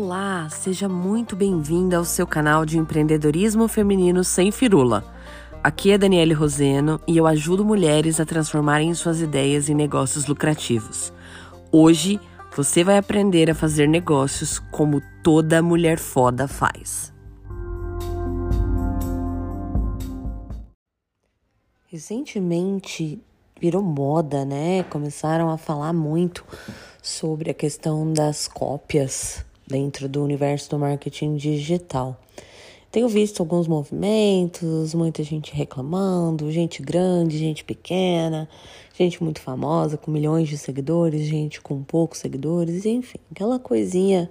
Olá, seja muito bem-vinda ao seu canal de empreendedorismo feminino sem firula. Aqui é Daniele Roseno e eu ajudo mulheres a transformarem suas ideias em negócios lucrativos. Hoje você vai aprender a fazer negócios como toda mulher foda faz. Recentemente virou moda, né? Começaram a falar muito sobre a questão das cópias dentro do universo do marketing digital. Tenho visto alguns movimentos, muita gente reclamando, gente grande, gente pequena, gente muito famosa, com milhões de seguidores, gente com poucos seguidores, enfim, aquela coisinha,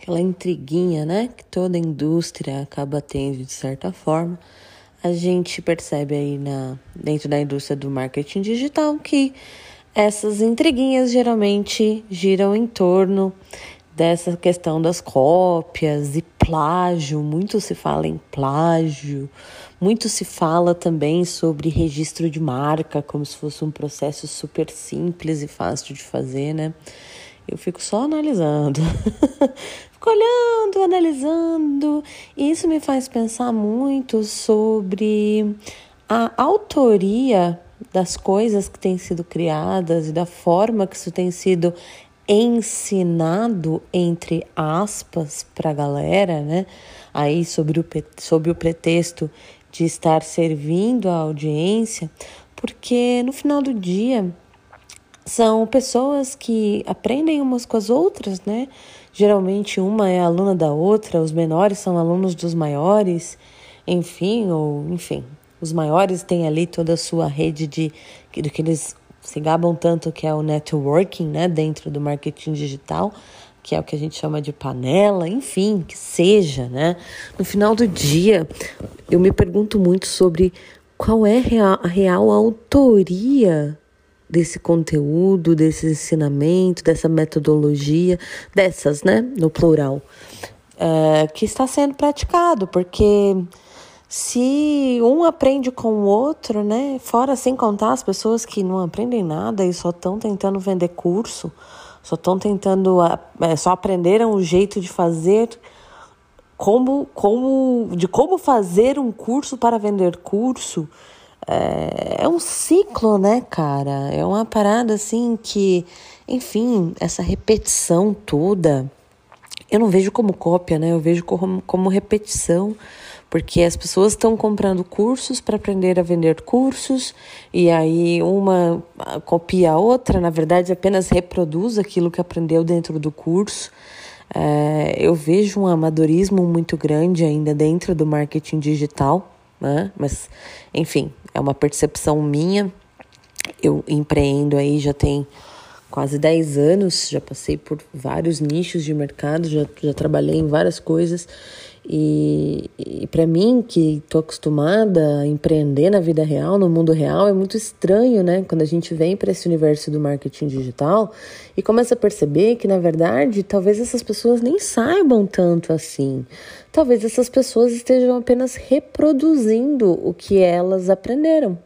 aquela intriguinha, né, que toda indústria acaba tendo de certa forma. A gente percebe aí na, dentro da indústria do marketing digital que essas intriguinhas geralmente giram em torno dessa questão das cópias e plágio, muito se fala em plágio, muito se fala também sobre registro de marca, como se fosse um processo super simples e fácil de fazer, né? Eu fico só analisando, fico olhando, analisando, e isso me faz pensar muito sobre a autoria das coisas que têm sido criadas e da forma que isso tem sido ensinado, entre aspas, para a galera, né? Aí sobre o, sobre o pretexto de estar servindo a audiência, porque no final do dia são pessoas que aprendem umas com as outras, né? Geralmente uma é aluna da outra, os menores são alunos dos maiores, enfim, ou enfim, os maiores têm ali toda a sua rede de do que eles se gabam tanto que é o networking, né, dentro do marketing digital, que é o que a gente chama de panela, enfim, que seja, né? No final do dia, eu me pergunto muito sobre qual é a real autoria desse conteúdo, desse ensinamento, dessa metodologia, dessas, né, no plural, é, que está sendo praticado, porque se um aprende com o outro, né? Fora sem contar as pessoas que não aprendem nada e só estão tentando vender curso, só estão tentando, é, só aprenderam o jeito de fazer, como, como, de como fazer um curso para vender curso. É, é um ciclo, né, cara? É uma parada assim que, enfim, essa repetição toda, eu não vejo como cópia, né? Eu vejo como, como repetição porque as pessoas estão comprando cursos para aprender a vender cursos e aí uma copia a outra, na verdade apenas reproduz aquilo que aprendeu dentro do curso. É, eu vejo um amadorismo muito grande ainda dentro do marketing digital, né? mas enfim, é uma percepção minha. Eu empreendo aí já tem quase 10 anos, já passei por vários nichos de mercado, já, já trabalhei em várias coisas e, e para mim, que estou acostumada a empreender na vida real, no mundo real, é muito estranho, né? Quando a gente vem para esse universo do marketing digital e começa a perceber que, na verdade, talvez essas pessoas nem saibam tanto assim. Talvez essas pessoas estejam apenas reproduzindo o que elas aprenderam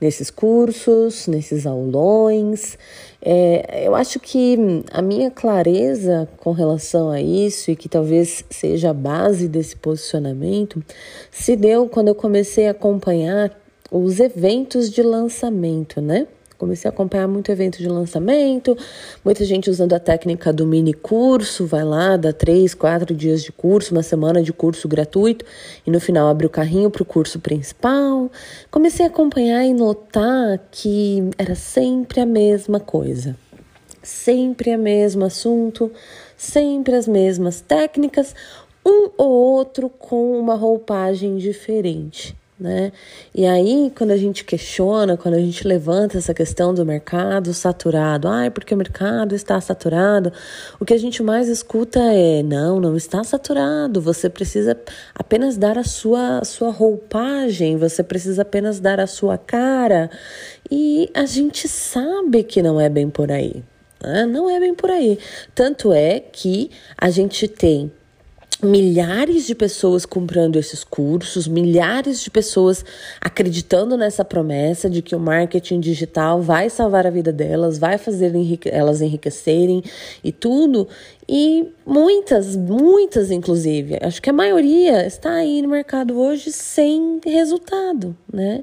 nesses cursos, nesses aulões. É, eu acho que a minha clareza com relação a isso, e que talvez seja a base desse posicionamento, se deu quando eu comecei a acompanhar os eventos de lançamento, né? Comecei a acompanhar muito evento de lançamento, muita gente usando a técnica do mini curso, vai lá, dá três, quatro dias de curso, uma semana de curso gratuito e no final abre o carrinho para o curso principal. Comecei a acompanhar e notar que era sempre a mesma coisa, sempre o mesmo assunto, sempre as mesmas técnicas, um ou outro com uma roupagem diferente né? E aí, quando a gente questiona, quando a gente levanta essa questão do mercado saturado, ai, porque o mercado está saturado, o que a gente mais escuta é: não, não está saturado, você precisa apenas dar a sua, a sua roupagem, você precisa apenas dar a sua cara. E a gente sabe que não é bem por aí. Né? Não é bem por aí. Tanto é que a gente tem milhares de pessoas comprando esses cursos, milhares de pessoas acreditando nessa promessa de que o marketing digital vai salvar a vida delas, vai fazer enrique elas enriquecerem e tudo. E muitas, muitas inclusive, acho que a maioria está aí no mercado hoje sem resultado, né?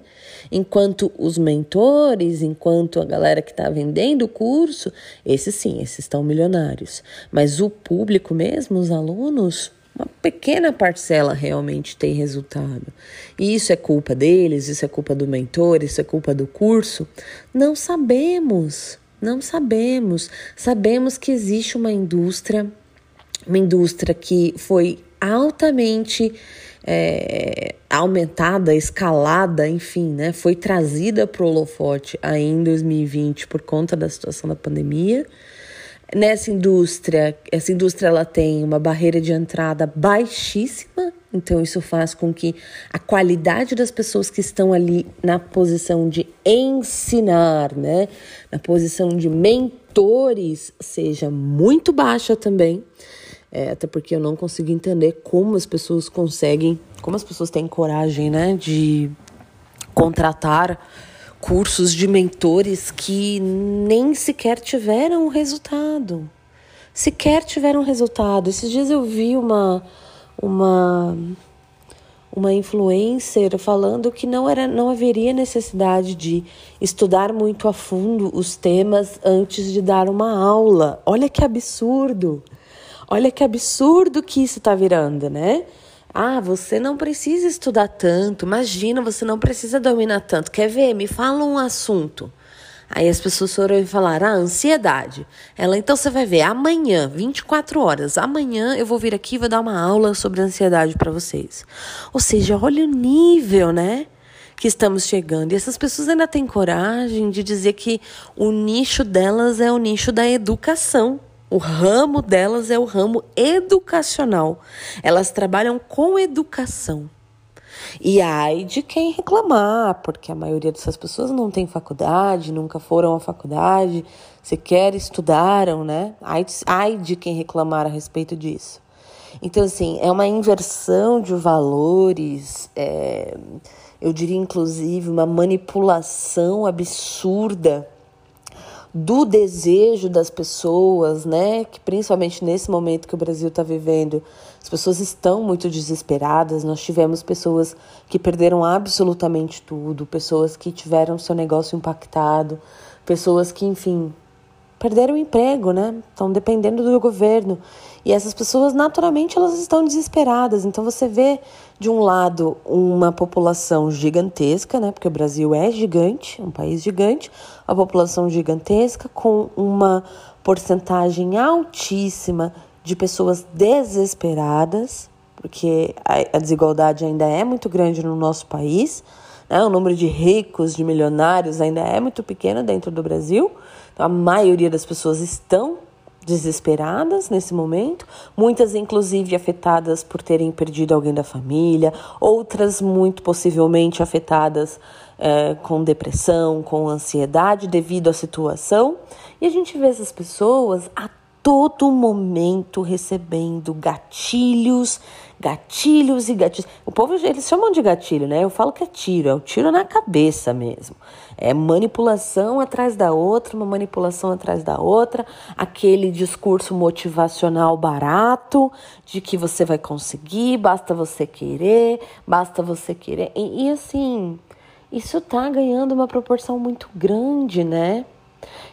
Enquanto os mentores, enquanto a galera que está vendendo o curso, esses sim, esses estão milionários. Mas o público mesmo, os alunos, uma pequena parcela realmente tem resultado. E isso é culpa deles, isso é culpa do mentor, isso é culpa do curso? Não sabemos. Não sabemos. Sabemos que existe uma indústria, uma indústria que foi altamente é, aumentada, escalada, enfim, né? Foi trazida para o holofote aí em 2020 por conta da situação da pandemia. Nessa indústria, essa indústria ela tem uma barreira de entrada baixíssima, então, isso faz com que a qualidade das pessoas que estão ali na posição de ensinar, né, na posição de mentores, seja muito baixa também. É, até porque eu não consigo entender como as pessoas conseguem, como as pessoas têm coragem, né, de contratar cursos de mentores que nem sequer tiveram resultado. Sequer tiveram resultado. Esses dias eu vi uma uma uma influencer falando que não era não haveria necessidade de estudar muito a fundo os temas antes de dar uma aula. Olha que absurdo. Olha que absurdo que isso está virando, né? Ah, você não precisa estudar tanto. Imagina, você não precisa dominar tanto. Quer ver? Me fala um assunto. Aí as pessoas foram e falaram: ah, ansiedade. Ela, então você vai ver, amanhã, 24 horas, amanhã eu vou vir aqui e vou dar uma aula sobre ansiedade para vocês. Ou seja, olha o nível, né? Que estamos chegando. E essas pessoas ainda têm coragem de dizer que o nicho delas é o nicho da educação. O ramo delas é o ramo educacional. Elas trabalham com educação. E ai de quem reclamar, porque a maioria dessas pessoas não tem faculdade, nunca foram à faculdade, sequer estudaram, né? Ai, ai de quem reclamar a respeito disso. Então, assim, é uma inversão de valores, é, eu diria inclusive uma manipulação absurda do desejo das pessoas, né? Que principalmente nesse momento que o Brasil está vivendo, as pessoas estão muito desesperadas. Nós tivemos pessoas que perderam absolutamente tudo, pessoas que tiveram seu negócio impactado, pessoas que, enfim, perderam o emprego, né? Estão dependendo do governo. E essas pessoas, naturalmente, elas estão desesperadas. Então você vê, de um lado, uma população gigantesca, né? Porque o Brasil é gigante, um país gigante, a população gigantesca, com uma porcentagem altíssima de pessoas desesperadas, porque a desigualdade ainda é muito grande no nosso país. Né? O número de ricos, de milionários ainda é muito pequeno dentro do Brasil. Então, a maioria das pessoas estão desesperadas nesse momento, muitas inclusive afetadas por terem perdido alguém da família, outras muito possivelmente afetadas é, com depressão, com ansiedade devido à situação. E a gente vê essas pessoas a todo momento recebendo gatilhos, gatilhos e gatilhos. O povo, eles chamam de gatilho, né? Eu falo que é tiro, é o tiro na cabeça mesmo. É manipulação atrás da outra, uma manipulação atrás da outra, aquele discurso motivacional barato de que você vai conseguir, basta você querer, basta você querer. E, e assim, isso tá ganhando uma proporção muito grande, né?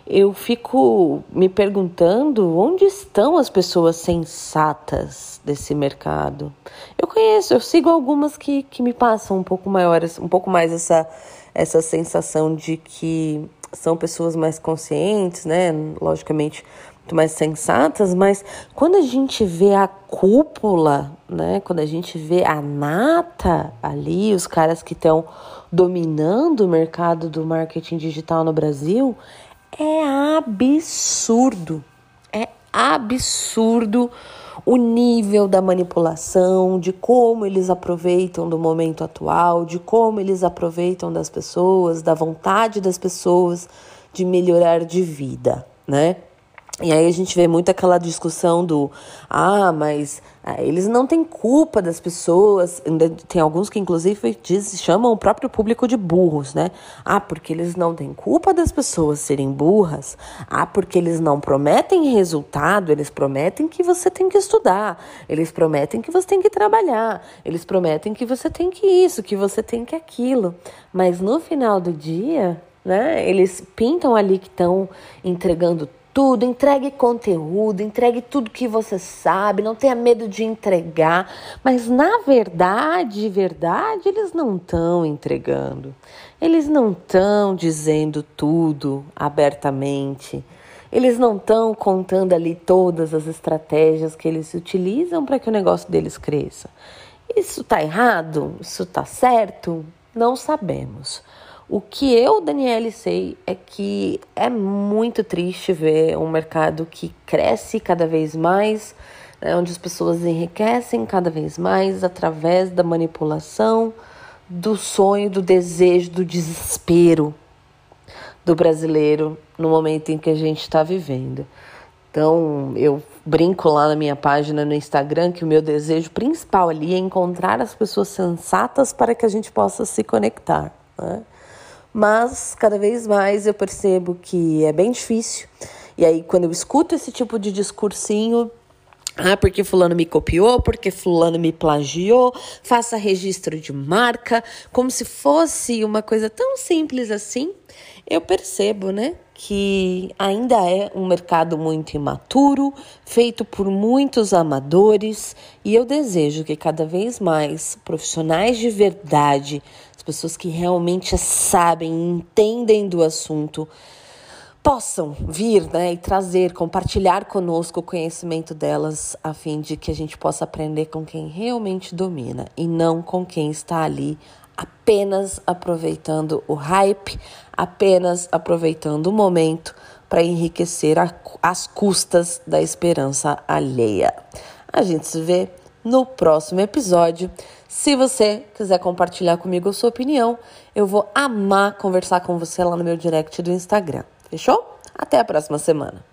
Eu fico me perguntando onde estão as pessoas sensatas desse mercado. Eu conheço, eu sigo algumas que, que me passam um pouco maiores, um pouco mais essa, essa sensação de que são pessoas mais conscientes, né? Logicamente, muito mais sensatas, mas quando a gente vê a cúpula, né? Quando a gente vê a nata ali, os caras que estão dominando o mercado do marketing digital no Brasil, é absurdo. É absurdo o nível da manipulação, de como eles aproveitam do momento atual, de como eles aproveitam das pessoas, da vontade das pessoas de melhorar de vida, né? E aí a gente vê muito aquela discussão do ah, mas ah, eles não têm culpa das pessoas. Tem alguns que inclusive diz, chamam o próprio público de burros, né? Ah, porque eles não têm culpa das pessoas serem burras. Ah, porque eles não prometem resultado, eles prometem que você tem que estudar, eles prometem que você tem que trabalhar, eles prometem que você tem que isso, que você tem que aquilo. Mas no final do dia, né, eles pintam ali que estão entregando tudo, entregue conteúdo, entregue tudo que você sabe, não tenha medo de entregar, mas na verdade, verdade, eles não estão entregando. Eles não estão dizendo tudo abertamente. Eles não estão contando ali todas as estratégias que eles utilizam para que o negócio deles cresça. Isso está errado? Isso está certo? Não sabemos. O que eu, Daniele, sei é que é muito triste ver um mercado que cresce cada vez mais, né, onde as pessoas enriquecem cada vez mais através da manipulação, do sonho, do desejo, do desespero do brasileiro no momento em que a gente está vivendo. Então, eu brinco lá na minha página no Instagram que o meu desejo principal ali é encontrar as pessoas sensatas para que a gente possa se conectar. Né? Mas cada vez mais eu percebo que é bem difícil. E aí, quando eu escuto esse tipo de discursinho, ah, porque fulano me copiou, porque fulano me plagiou, faça registro de marca, como se fosse uma coisa tão simples assim, eu percebo, né, que ainda é um mercado muito imaturo, feito por muitos amadores, e eu desejo que cada vez mais profissionais de verdade pessoas que realmente sabem, entendem do assunto, possam vir né, e trazer, compartilhar conosco o conhecimento delas, a fim de que a gente possa aprender com quem realmente domina e não com quem está ali apenas aproveitando o hype, apenas aproveitando o momento para enriquecer a, as custas da esperança alheia. A gente se vê no próximo episódio. Se você quiser compartilhar comigo a sua opinião, eu vou amar conversar com você lá no meu direct do Instagram. Fechou? Até a próxima semana.